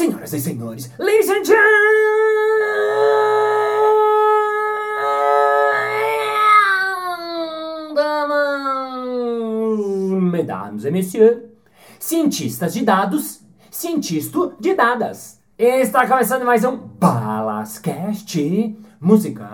Senhoras e senhores, ladies and gentlemen, mesdames et messieurs, cientistas de dados, cientista de dadas. Está começando mais um Balascast Música.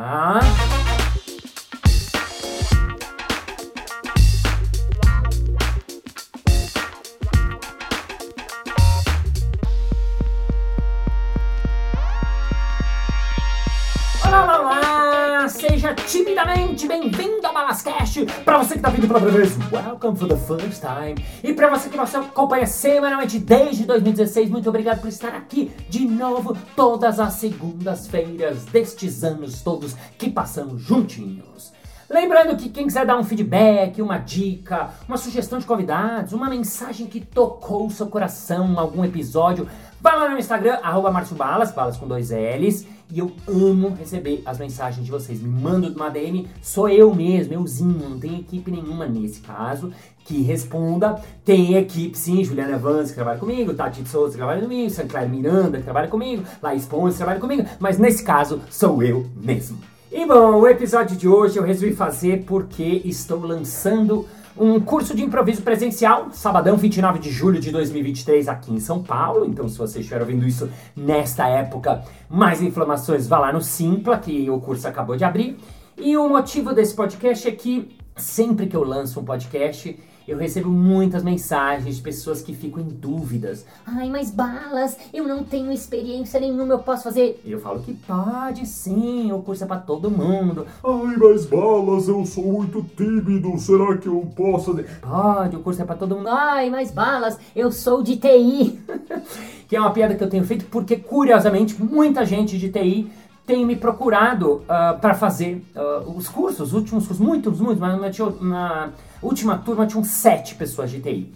Para você que está vindo pela primeira vez, welcome for the first time! E para você que nos acompanha semanalmente desde 2016, muito obrigado por estar aqui de novo todas as segundas-feiras destes anos todos que passamos juntinhos. Lembrando que quem quiser dar um feedback, uma dica, uma sugestão de convidados, uma mensagem que tocou o seu coração, algum episódio, vai lá no Instagram, arroba Balas, balas com dois L's, e eu amo receber as mensagens de vocês. Me mandam uma DM, sou eu mesmo, euzinho, não tem equipe nenhuma nesse caso que responda. Tem equipe sim, Juliana Evans que trabalha comigo, Tati Souza que trabalha comigo, Sancler Miranda que trabalha comigo, Laís Ponce que trabalha comigo, mas nesse caso sou eu mesmo. E bom, o episódio de hoje eu resolvi fazer porque estou lançando um curso de improviso presencial, sabadão 29 de julho de 2023 aqui em São Paulo. Então, se você estiver ouvindo isso nesta época, mais informações vá lá no Simpla, que o curso acabou de abrir. E o motivo desse podcast é que sempre que eu lanço um podcast, eu recebo muitas mensagens de pessoas que ficam em dúvidas. Ai, mas balas, eu não tenho experiência nenhuma, eu posso fazer. Eu falo que pode sim, o curso é pra todo mundo. Ai, mas balas, eu sou muito tímido, será que eu posso? Pode, o curso é pra todo mundo. Ai, mas balas, eu sou de TI. que é uma piada que eu tenho feito porque, curiosamente, muita gente de TI tem me procurado uh, para fazer uh, os cursos, os últimos cursos, muitos, muitos, mas na, na última turma tinham sete pessoas de TI.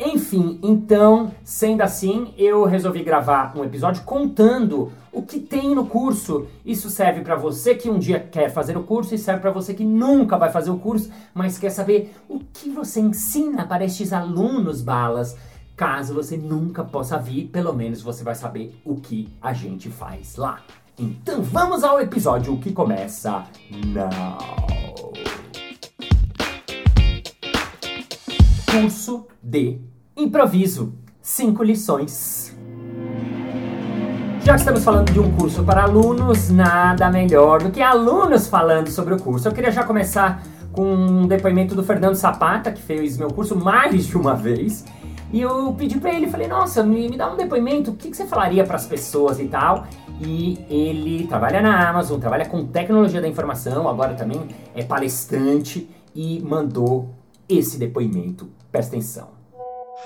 Enfim, então, sendo assim, eu resolvi gravar um episódio contando o que tem no curso. Isso serve para você que um dia quer fazer o curso e serve para você que nunca vai fazer o curso, mas quer saber o que você ensina para estes alunos balas. Caso você nunca possa vir, pelo menos você vai saber o que a gente faz lá. Então vamos ao episódio que começa now. Curso de improviso. Cinco lições. Já que estamos falando de um curso para alunos, nada melhor do que alunos falando sobre o curso. Eu queria já começar com um depoimento do Fernando Zapata, que fez meu curso mais de uma vez. E eu pedi pra ele, falei, nossa, me, me dá um depoimento, o que, que você falaria para as pessoas e tal? E ele trabalha na Amazon, trabalha com tecnologia da informação, agora também é palestrante e mandou esse depoimento. Presta atenção.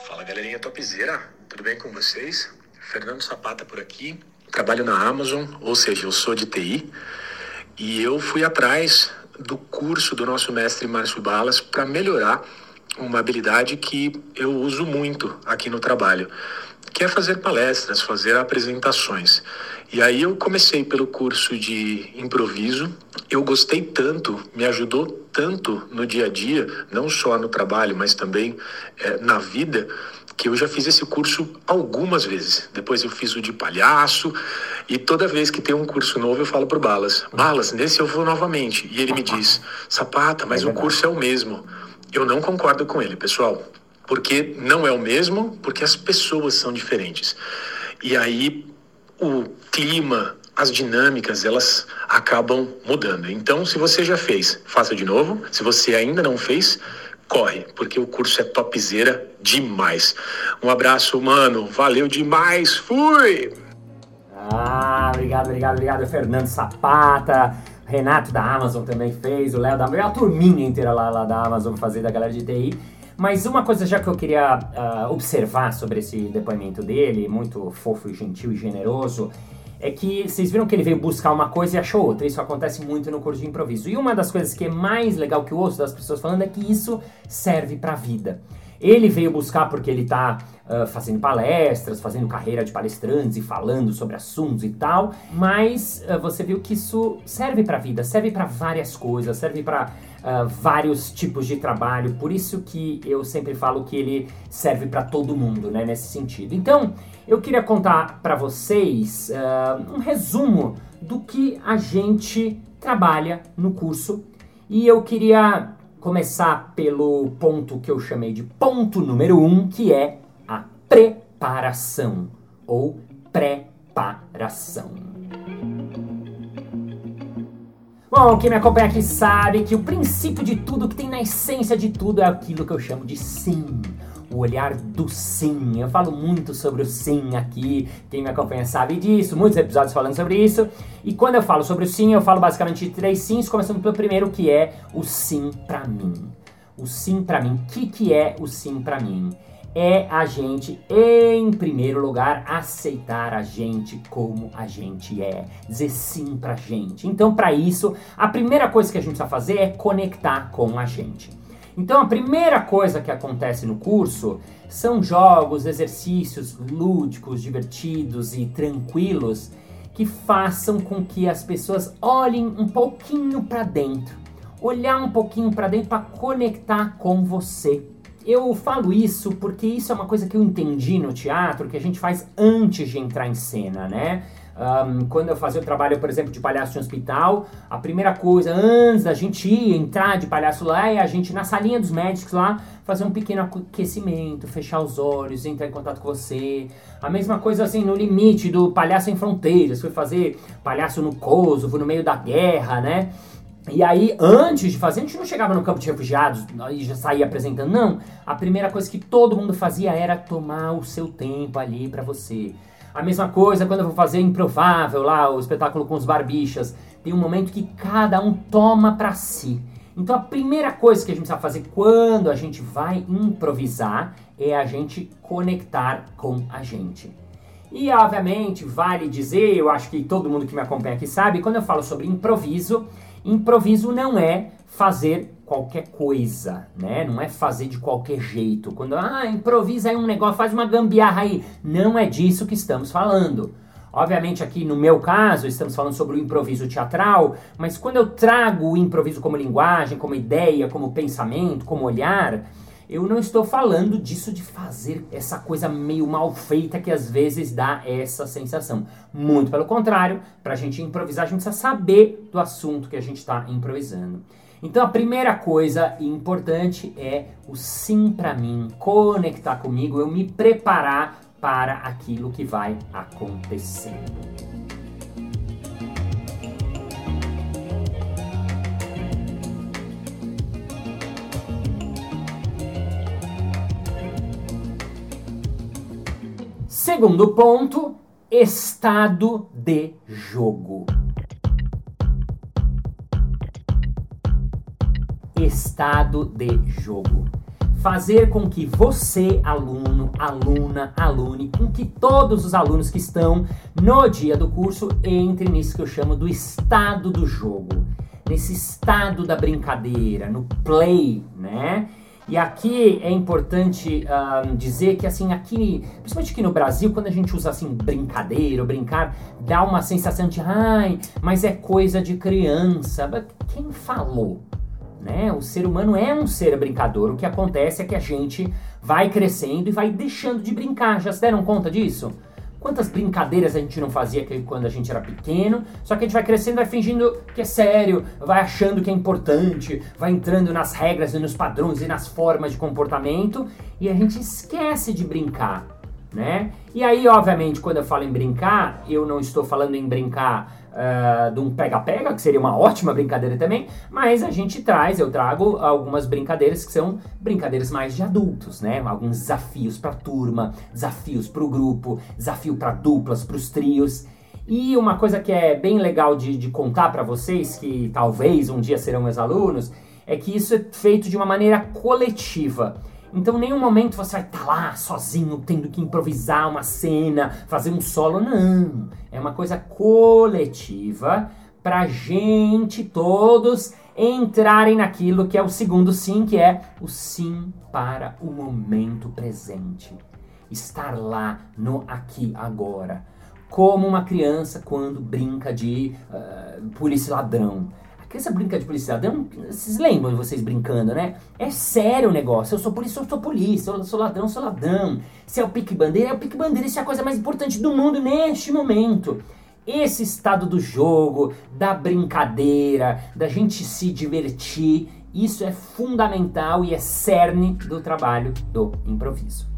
Fala galerinha topzera, tudo bem com vocês? Fernando Zapata por aqui, trabalho na Amazon, ou seja, eu sou de TI e eu fui atrás do curso do nosso mestre Márcio Balas para melhorar uma habilidade que eu uso muito aqui no trabalho, que é fazer palestras, fazer apresentações. E aí eu comecei pelo curso de improviso. Eu gostei tanto, me ajudou tanto no dia a dia, não só no trabalho, mas também eh, na vida, que eu já fiz esse curso algumas vezes. Depois eu fiz o de palhaço e toda vez que tem um curso novo eu falo pro Balas, Balas, nesse eu vou novamente. E ele me diz, Sapata, mas É o curso é o mesmo. Eu não concordo com ele, pessoal. Porque não é o mesmo, porque as pessoas são diferentes. E aí o clima, as dinâmicas, elas acabam mudando. Então, se você já fez, faça de novo. Se você ainda não fez, corre, porque o curso é topzera demais. Um abraço, mano. Valeu demais. Fui! Ah, obrigado, obrigado, obrigado, Fernando Zapata, Renato da Amazon também fez, o Léo da a turminha inteira lá, lá da Amazon fazer da galera de TI. Mas uma coisa já que eu queria ah, observar sobre esse depoimento dele, muito fofo e gentil e generoso, é que vocês viram que ele veio buscar uma coisa e achou outra. Isso acontece muito no curso de improviso. E uma das coisas que é mais legal que eu ouço das pessoas falando é que isso serve pra vida. Ele veio buscar porque ele tá ah, fazendo palestras, fazendo carreira de palestrantes e falando sobre assuntos e tal, mas ah, você viu que isso serve pra vida, serve pra várias coisas, serve pra uh, vários tipos de trabalho, por isso que eu sempre falo que ele serve para todo mundo, né, nesse sentido. Então, eu queria contar para vocês uh, um resumo do que a gente trabalha no curso. E eu queria começar pelo ponto que eu chamei de ponto número um, que é a preparação ou preparação. Bom, quem me acompanha aqui sabe que o princípio de tudo, que tem na essência de tudo, é aquilo que eu chamo de sim. O olhar do sim. Eu falo muito sobre o sim aqui. Quem me acompanha sabe disso. Muitos episódios falando sobre isso. E quando eu falo sobre o sim, eu falo basicamente de três sims, começando pelo primeiro, que é o sim pra mim. O sim pra mim. O que, que é o sim pra mim? é a gente, em primeiro lugar, aceitar a gente como a gente é, dizer sim pra gente. Então, para isso, a primeira coisa que a gente precisa fazer é conectar com a gente. Então, a primeira coisa que acontece no curso são jogos, exercícios lúdicos, divertidos e tranquilos que façam com que as pessoas olhem um pouquinho para dentro, olhar um pouquinho para dentro para conectar com você eu falo isso porque isso é uma coisa que eu entendi no teatro, que a gente faz antes de entrar em cena, né? Um, quando eu fazia o trabalho, por exemplo, de palhaço em hospital, a primeira coisa, antes da gente ir, entrar de palhaço lá, é a gente, na salinha dos médicos lá, fazer um pequeno aquecimento, fechar os olhos, entrar em contato com você. A mesma coisa, assim, no limite do palhaço em fronteiras, foi fazer palhaço no Kosovo, no meio da guerra, né? E aí, antes de fazer, a gente não chegava no campo de refugiados e já saía apresentando, não. A primeira coisa que todo mundo fazia era tomar o seu tempo ali para você. A mesma coisa quando eu vou fazer Improvável lá, o espetáculo com os barbichas. Tem um momento que cada um toma para si. Então a primeira coisa que a gente precisa fazer quando a gente vai improvisar é a gente conectar com a gente. E obviamente vale dizer, eu acho que todo mundo que me acompanha aqui sabe, quando eu falo sobre improviso, Improviso não é fazer qualquer coisa, né? Não é fazer de qualquer jeito. Quando, ah, improvisa aí um negócio, faz uma gambiarra aí. Não é disso que estamos falando. Obviamente, aqui no meu caso, estamos falando sobre o improviso teatral, mas quando eu trago o improviso como linguagem, como ideia, como pensamento, como olhar, eu não estou falando disso de fazer essa coisa meio mal feita que às vezes dá essa sensação. Muito pelo contrário, para a gente improvisar, a gente precisa saber do assunto que a gente está improvisando. Então a primeira coisa importante é o sim para mim, conectar comigo, eu me preparar para aquilo que vai acontecer. Segundo ponto, estado de jogo. Estado de jogo. Fazer com que você, aluno, aluna, alune, com que todos os alunos que estão no dia do curso entrem nisso que eu chamo do estado do jogo, nesse estado da brincadeira, no play, né? E aqui é importante uh, dizer que, assim, aqui, principalmente aqui no Brasil, quando a gente usa assim brincadeira ou brincar, dá uma sensação de, ai, mas é coisa de criança. Quem falou? Né? O ser humano é um ser brincador. O que acontece é que a gente vai crescendo e vai deixando de brincar. Já se deram conta disso? Quantas brincadeiras a gente não fazia quando a gente era pequeno, só que a gente vai crescendo, vai fingindo que é sério, vai achando que é importante, vai entrando nas regras e nos padrões e nas formas de comportamento e a gente esquece de brincar, né? E aí, obviamente, quando eu falo em brincar, eu não estou falando em brincar uh, de um pega-pega, que seria uma ótima brincadeira também, mas a gente traz, eu trago algumas brincadeiras que são brincadeiras mais de adultos, né? Alguns desafios para turma, desafios para o grupo, desafio para duplas, para os trios. E uma coisa que é bem legal de, de contar para vocês, que talvez um dia serão meus alunos, é que isso é feito de uma maneira coletiva. Então, nenhum momento você vai estar tá lá sozinho, tendo que improvisar uma cena, fazer um solo. Não. É uma coisa coletiva pra gente todos entrarem naquilo que é o segundo sim, que é o sim para o momento presente. Estar lá no aqui agora. Como uma criança quando brinca de uh, polícia ladrão criança brinca de polícia ladrão, vocês lembram de vocês brincando, né? É sério o negócio. Eu sou polícia, eu sou polícia. Eu sou ladrão, eu sou ladrão. Se é o pique-bandeira, é o pique-bandeira. Isso é a coisa mais importante do mundo neste momento. Esse estado do jogo, da brincadeira, da gente se divertir, isso é fundamental e é cerne do trabalho do improviso.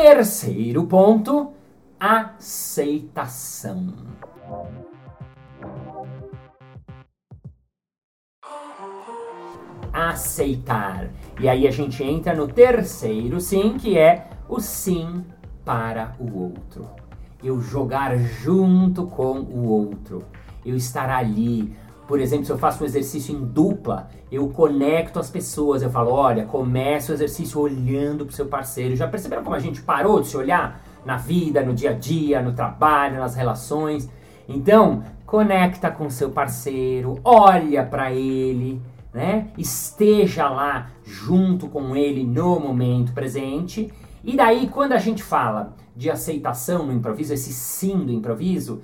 Terceiro ponto, aceitação. Aceitar. E aí a gente entra no terceiro sim, que é o sim para o outro. Eu jogar junto com o outro. Eu estar ali, por exemplo, se eu faço um exercício em dupla, eu conecto as pessoas, eu falo, olha, comece o exercício olhando para o seu parceiro. Já perceberam como a gente parou de se olhar na vida, no dia a dia, no trabalho, nas relações? Então, conecta com seu parceiro, olha para ele, né? Esteja lá junto com ele no momento presente. E daí, quando a gente fala de aceitação no improviso, esse sim do improviso,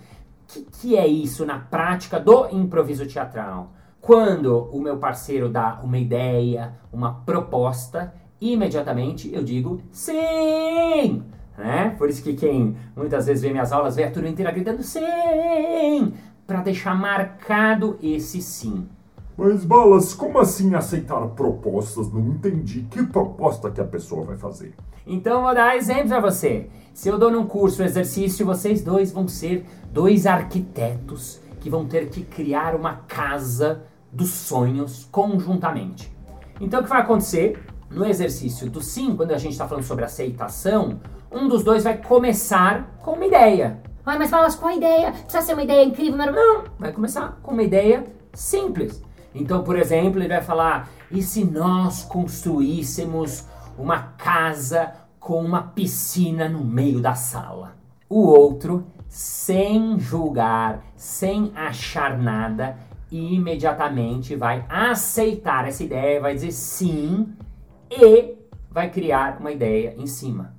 que, que é isso na prática do improviso teatral? Quando o meu parceiro dá uma ideia, uma proposta, imediatamente eu digo sim! Né? Por isso que quem muitas vezes vê minhas aulas vê a turma inteira gritando sim! Para deixar marcado esse sim. Mas, Balas, como assim aceitar propostas? Não entendi. Que proposta que a pessoa vai fazer? Então, vou dar exemplo para você. Se eu dou num curso um exercício, vocês dois vão ser dois arquitetos que vão ter que criar uma casa dos sonhos conjuntamente. Então, o que vai acontecer? No exercício do sim, quando a gente está falando sobre aceitação, um dos dois vai começar com uma ideia. Ai, mas fala qual a ideia? Precisa ser uma ideia incrível, mas Não, vai começar com uma ideia simples. Então, por exemplo, ele vai falar: e se nós construíssemos uma casa com uma piscina no meio da sala? O outro, sem julgar, sem achar nada, imediatamente vai aceitar essa ideia, vai dizer sim e vai criar uma ideia em cima,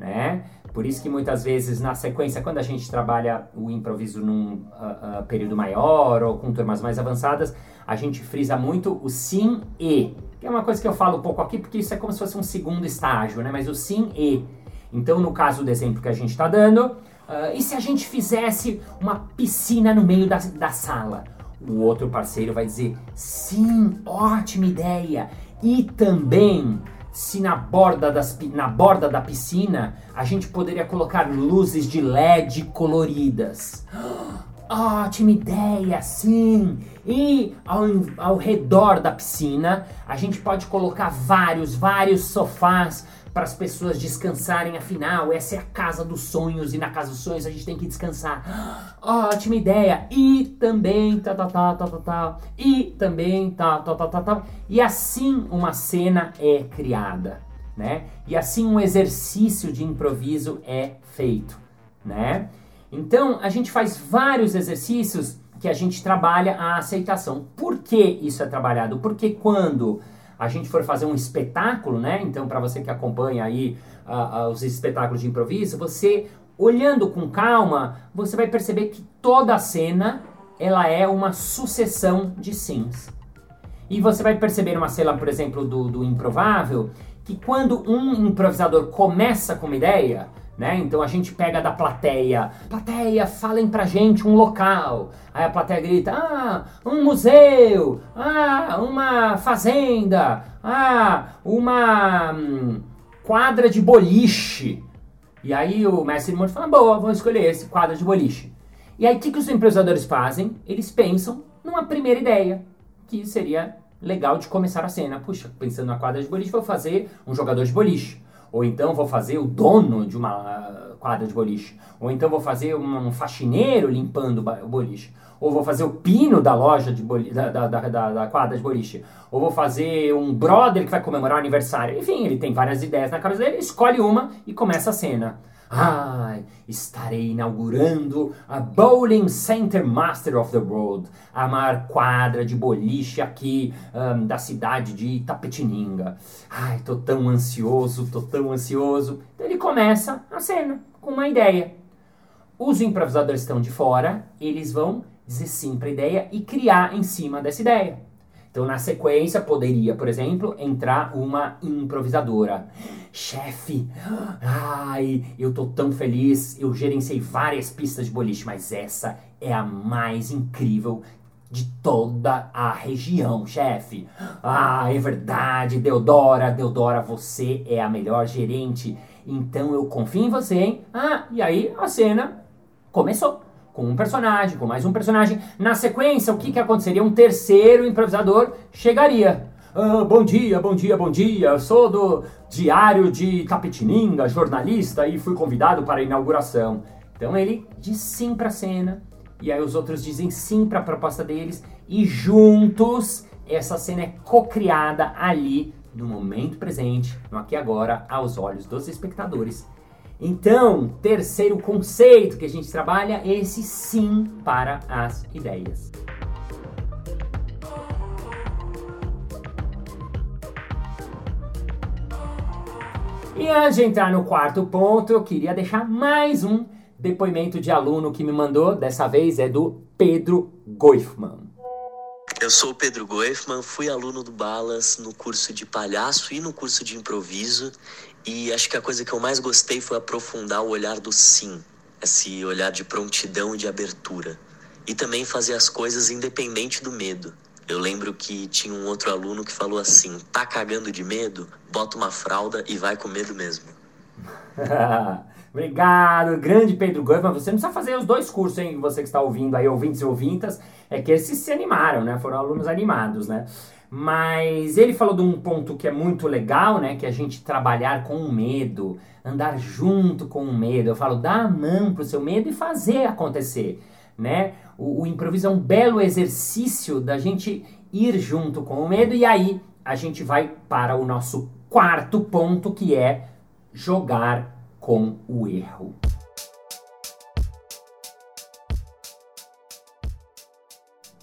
né? Por isso que muitas vezes na sequência, quando a gente trabalha o improviso num uh, uh, período maior ou com turmas mais avançadas, a gente frisa muito o sim e, que é uma coisa que eu falo um pouco aqui porque isso é como se fosse um segundo estágio, né? Mas o sim e. Então, no caso do exemplo que a gente está dando, uh, e se a gente fizesse uma piscina no meio da, da sala? O outro parceiro vai dizer sim, ótima ideia. E também se na borda, das, na borda da piscina a gente poderia colocar luzes de LED coloridas. Ótima ideia, sim! E ao, ao redor da piscina a gente pode colocar vários, vários sofás para as pessoas descansarem. Afinal, essa é a casa dos sonhos e na casa dos sonhos a gente tem que descansar. Ótima ideia! E também tal, tal, tal, tal, tal, tal. E também tal, tal, tal, tal, tal. E assim uma cena é criada, né? E assim um exercício de improviso é feito, né? Então, a gente faz vários exercícios que a gente trabalha a aceitação. Por que isso é trabalhado? Porque quando a gente for fazer um espetáculo, né? Então, para você que acompanha aí uh, uh, os espetáculos de improviso, você olhando com calma, você vai perceber que toda a cena ela é uma sucessão de sims. E você vai perceber uma cena, por exemplo, do, do improvável, que quando um improvisador começa com uma ideia, né? Então a gente pega da plateia, plateia, falem pra gente um local. Aí a plateia grita: "Ah, um museu! Ah, uma fazenda! Ah, uma hum, quadra de boliche!" E aí o mestre Monte fala: "Boa, vamos escolher esse quadro de boliche." E aí o que, que os empreendedores fazem? Eles pensam numa primeira ideia, que seria legal de começar a cena. Puxa, pensando na quadra de boliche, vou fazer um jogador de boliche. Ou então vou fazer o dono de uma quadra de boliche. Ou então vou fazer um faxineiro limpando o boliche. Ou vou fazer o pino da loja de boliche, da, da, da, da, quadra de boliche. Ou vou fazer um brother que vai comemorar o aniversário. Enfim, ele tem várias ideias na cabeça dele, escolhe uma e começa a cena. Ai, estarei inaugurando a Bowling Center Master of the World, a maior quadra de boliche aqui um, da cidade de Itapetininga. Ai, tô tão ansioso, tô tão ansioso. Então ele começa a cena com uma ideia. Os improvisadores estão de fora, eles vão dizer sim para a ideia e criar em cima dessa ideia. Então, na sequência, poderia, por exemplo, entrar uma improvisadora. Chefe, ai, eu tô tão feliz, eu gerenciei várias pistas de boliche, mas essa é a mais incrível de toda a região, chefe. Ah, é verdade, Deodora, Deodora, você é a melhor gerente. Então eu confio em você, hein? Ah, e aí a cena começou com um personagem, com mais um personagem. Na sequência, o que, que aconteceria? Um terceiro improvisador chegaria. Ah, bom dia, bom dia, bom dia. Eu sou do Diário de Tapetininga, jornalista, e fui convidado para a inauguração. Então ele diz sim para a cena, e aí os outros dizem sim para a proposta deles, e juntos essa cena é co-criada ali no momento presente, no aqui e agora, aos olhos dos espectadores. Então, terceiro conceito que a gente trabalha, esse sim para as ideias. E antes de entrar no quarto ponto, eu queria deixar mais um depoimento de aluno que me mandou, dessa vez é do Pedro Goifman. Eu sou o Pedro Goifman, fui aluno do Balas no curso de palhaço e no curso de improviso e acho que a coisa que eu mais gostei foi aprofundar o olhar do sim, esse olhar de prontidão e de abertura. E também fazer as coisas independente do medo. Eu lembro que tinha um outro aluno que falou assim: tá cagando de medo? Bota uma fralda e vai com medo mesmo. Obrigado, grande Pedro Goifman. Você não precisa fazer os dois cursos, hein? Você que está ouvindo aí, ouvintes e ouvintas, é que esses se animaram, né? Foram alunos animados, né? Mas ele falou de um ponto que é muito legal, né? Que é a gente trabalhar com o medo, andar junto com o medo. Eu falo, dá a mão pro seu medo e fazer acontecer, né? O, o improviso é um belo exercício da gente ir junto com o medo e aí a gente vai para o nosso quarto ponto que é jogar com o erro.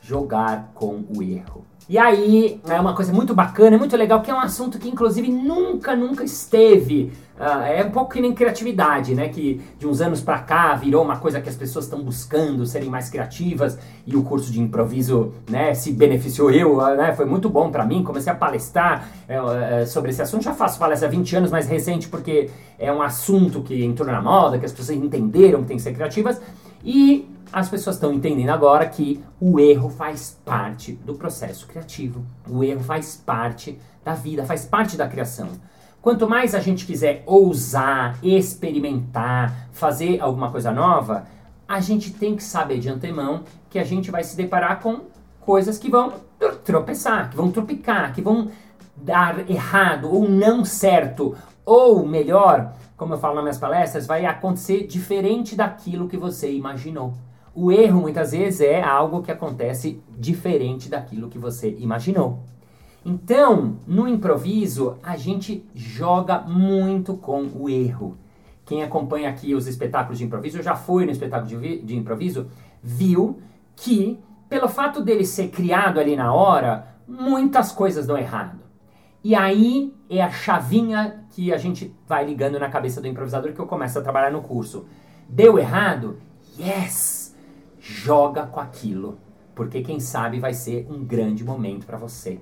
Jogar com o erro. E aí, é uma coisa muito bacana, é muito legal, que é um assunto que inclusive nunca, nunca esteve. Uh, é um pouco que nem criatividade, né? Que de uns anos pra cá virou uma coisa que as pessoas estão buscando serem mais criativas e o curso de improviso, né, se beneficiou eu, uh, né? Foi muito bom para mim, comecei a palestrar uh, sobre esse assunto. Já faço palestra há 20 anos, mais recente, porque é um assunto que entrou na moda, que as pessoas entenderam que tem que ser criativas. E as pessoas estão entendendo agora que o erro faz parte do processo criativo. O erro faz parte da vida, faz parte da criação. Quanto mais a gente quiser ousar, experimentar, fazer alguma coisa nova, a gente tem que saber de antemão que a gente vai se deparar com coisas que vão tropeçar, que vão tropicar, que vão dar errado ou não certo, ou melhor, como eu falo nas minhas palestras, vai acontecer diferente daquilo que você imaginou. O erro muitas vezes é algo que acontece diferente daquilo que você imaginou. Então, no improviso, a gente joga muito com o erro. Quem acompanha aqui os espetáculos de improviso, já foi no espetáculo de, de improviso, viu que, pelo fato dele ser criado ali na hora, muitas coisas dão errado. E aí é a chavinha que a gente vai ligando na cabeça do improvisador que eu começo a trabalhar no curso. Deu errado? Yes! Joga com aquilo, porque quem sabe vai ser um grande momento para você.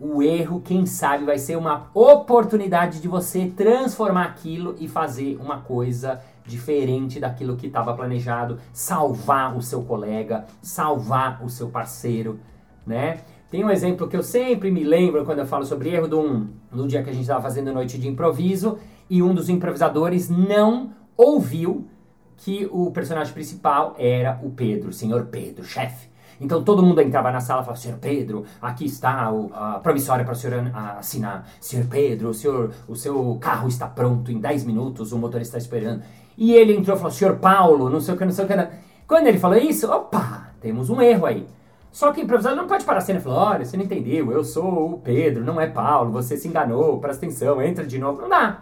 O erro, quem sabe, vai ser uma oportunidade de você transformar aquilo e fazer uma coisa diferente daquilo que estava planejado, salvar o seu colega, salvar o seu parceiro, né? Tem um exemplo que eu sempre me lembro quando eu falo sobre erro de um, no dia que a gente estava fazendo noite de improviso e um dos improvisadores não ouviu que o personagem principal era o Pedro, o senhor Pedro, chefe. Então todo mundo entrava na sala e falava, senhor Pedro, aqui está a promissória para o senhor assinar. Senhor Pedro, o, senhor, o seu carro está pronto em 10 minutos, o motorista está esperando. E ele entrou e falou, senhor Paulo, não sei o que, não sei o que. Quando ele falou isso, opa, temos um erro aí. Só que o improvisador não pode parar a cena e falar, olha, você não entendeu, eu sou o Pedro, não é Paulo, você se enganou, presta atenção, entra de novo. Não dá.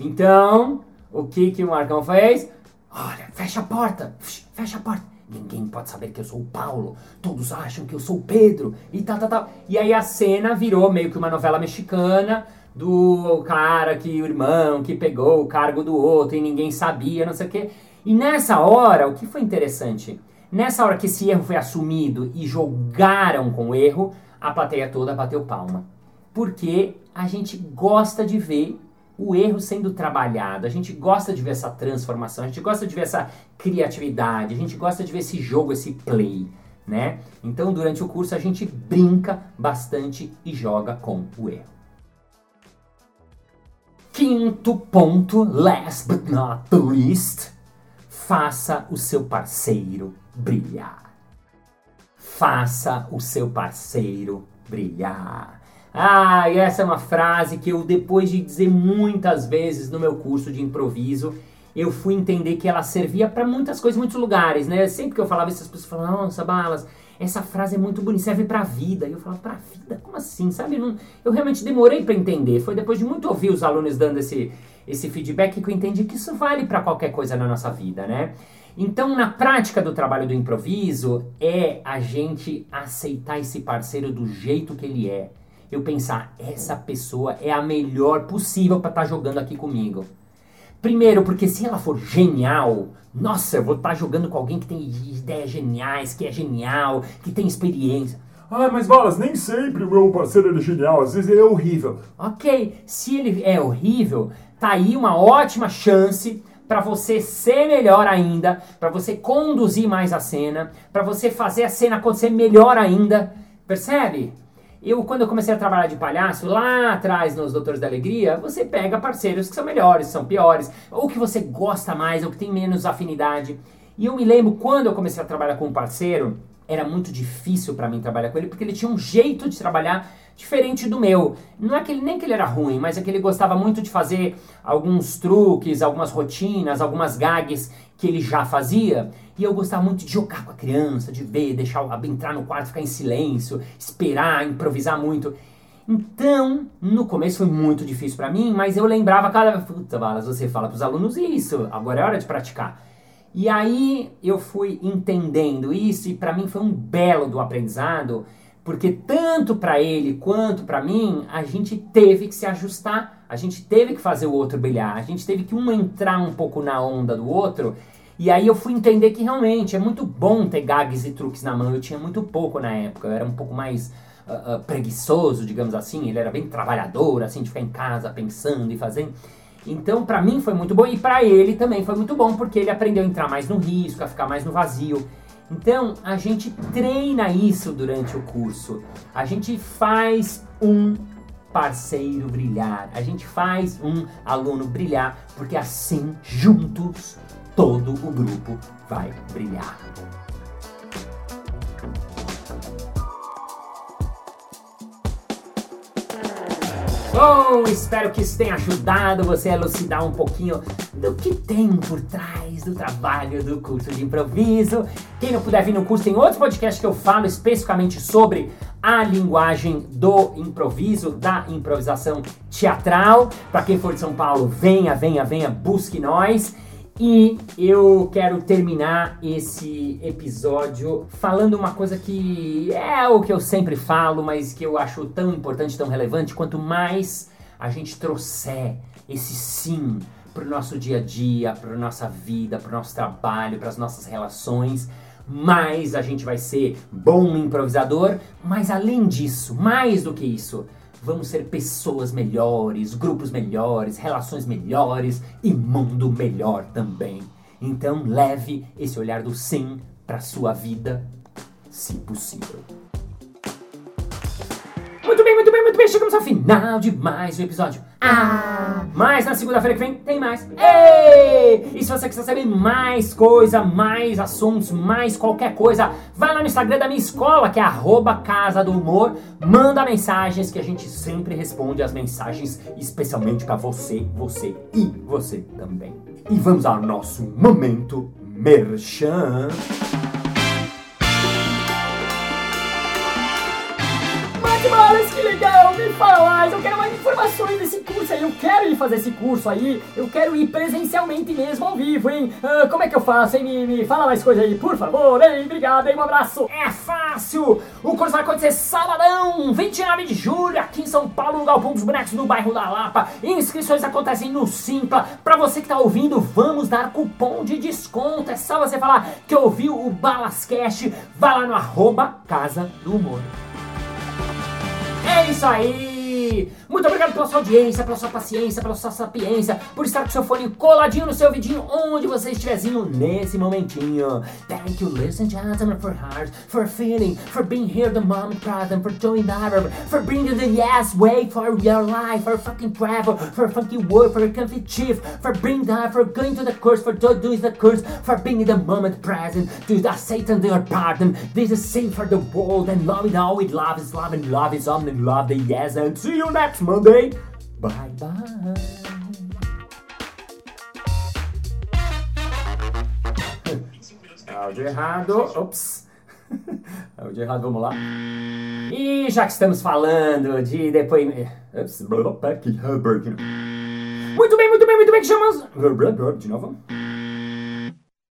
Então, o que que o Marcão fez? Olha, fecha a porta, fecha a porta. Ninguém pode saber que eu sou o Paulo. Todos acham que eu sou o Pedro. E tal, tal, tal. E aí a cena virou meio que uma novela mexicana do cara que o irmão que pegou o cargo do outro e ninguém sabia, não sei o quê. E nessa hora, o que foi interessante? Nessa hora que esse erro foi assumido e jogaram com o erro, a plateia toda bateu palma. Porque a gente gosta de ver o erro sendo trabalhado, a gente gosta de ver essa transformação, a gente gosta de ver essa criatividade, a gente gosta de ver esse jogo, esse play, né? Então, durante o curso, a gente brinca bastante e joga com o erro. Quinto ponto, last but not least, faça o seu parceiro brilhar. Faça o seu parceiro brilhar. Ah, e essa é uma frase que eu, depois de dizer muitas vezes no meu curso de improviso, eu fui entender que ela servia para muitas coisas, muitos lugares, né? Sempre que eu falava isso, as pessoas falavam, nossa, Balas, essa frase é muito bonita, serve pra vida. E eu falava, pra vida? Como assim? Sabe? Não, eu realmente demorei para entender. Foi depois de muito ouvir os alunos dando esse, esse feedback que eu entendi que isso vale para qualquer coisa na nossa vida, né? Então, na prática do trabalho do improviso, é a gente aceitar esse parceiro do jeito que ele é eu pensar, essa pessoa é a melhor possível para estar tá jogando aqui comigo. Primeiro, porque se ela for genial, nossa, eu vou estar tá jogando com alguém que tem ideias geniais, que é genial, que tem experiência. Ah, mas Balas, nem sempre o meu parceiro é genial, às vezes ele é horrível. Ok, se ele é horrível, tá aí uma ótima chance para você ser melhor ainda, para você conduzir mais a cena, para você fazer a cena acontecer melhor ainda. Percebe? Eu, quando eu comecei a trabalhar de palhaço, lá atrás nos Doutores da Alegria, você pega parceiros que são melhores, são piores, ou que você gosta mais, ou que tem menos afinidade. E eu me lembro quando eu comecei a trabalhar com um parceiro, era muito difícil para mim trabalhar com ele, porque ele tinha um jeito de trabalhar diferente do meu. Não é que ele, nem que ele era ruim, mas é que ele gostava muito de fazer alguns truques, algumas rotinas, algumas gags que ele já fazia. E eu gostava muito de jogar com a criança, de ver, deixar entrar no quarto, ficar em silêncio, esperar, improvisar muito. Então, no começo foi muito difícil para mim, mas eu lembrava cada puta balas, você fala para os alunos isso, agora é hora de praticar. E aí eu fui entendendo isso e para mim foi um belo do aprendizado, porque tanto para ele quanto para mim, a gente teve que se ajustar, a gente teve que fazer o outro brilhar, a gente teve que um entrar um pouco na onda do outro e aí eu fui entender que realmente é muito bom ter gags e truques na mão. Eu tinha muito pouco na época, eu era um pouco mais uh, uh, preguiçoso, digamos assim. Ele era bem trabalhador, assim, de ficar em casa pensando e fazendo. Então, para mim foi muito bom e para ele também foi muito bom, porque ele aprendeu a entrar mais no risco, a ficar mais no vazio. Então, a gente treina isso durante o curso. A gente faz um parceiro brilhar. A gente faz um aluno brilhar, porque assim, juntos, todo o grupo vai brilhar. Bom, espero que isso tenha ajudado você a elucidar um pouquinho do que tem por trás do trabalho do curso de improviso. Quem não puder vir no curso, tem outros podcasts que eu falo especificamente sobre a linguagem do improviso, da improvisação teatral. Para quem for de São Paulo, venha, venha, venha, busque nós. E eu quero terminar esse episódio falando uma coisa que é o que eu sempre falo, mas que eu acho tão importante, tão relevante. Quanto mais a gente trouxer esse sim para o nosso dia a dia, para nossa vida, para o nosso trabalho, para as nossas relações, mais a gente vai ser bom improvisador. Mas além disso, mais do que isso, Vamos ser pessoas melhores, grupos melhores, relações melhores e mundo melhor também. Então leve esse olhar do sim para sua vida, se possível. Muito bem, muito bem, muito bem. Chegamos ao final de mais um episódio. Ah! Mas na segunda-feira que vem tem mais. Ei! E se você quiser saber mais coisa, mais assuntos, mais qualquer coisa, vai lá no Instagram da minha escola, que é arroba Casa do Humor. Manda mensagens que a gente sempre responde as mensagens, especialmente para você, você e você também. E vamos ao nosso momento merchan. Malas, que legal! Me fala mais, eu quero mais informações desse curso aí, eu quero ir fazer esse curso aí, eu quero ir presencialmente mesmo, ao vivo, hein? Ah, como é que eu faço, hein? Me, me fala mais coisa aí, por favor, hein? Obrigado, hein? Um abraço! É fácil! O curso vai acontecer sabadão, 29 de julho, aqui em São Paulo, no Galpão dos Bonecos, no bairro da Lapa. Inscrições acontecem no Simpla. Pra você que tá ouvindo, vamos dar cupom de desconto. É só você falar que ouviu o Balascast, vai lá no arroba Casa do Humor. É isso aí! Muito obrigado pela sua audiência, pela sua paciência, pela sua sapiência, por estar com seu fone coladinho no seu vidinho, onde você estiverzinho nesse momentinho. Thank you, ladies and gentlemen, for heart, for feeling, for being here the moment present, for doing that, for bringing the yes way for your life, for fucking travel, for funky work, for comfy chief, for bringing that, for going to the course, for doing the course, for being in the moment present, to the Satan their pardon. This is sin for the world and love it all with love is love and love is on and love the yes and see you next Monday. Bye bye. Áudio errado. Ops. Áudio errado, vamos lá. E já que estamos falando de depoimento. Ops. Muito bem, muito bem, muito bem, que chamamos. De novo.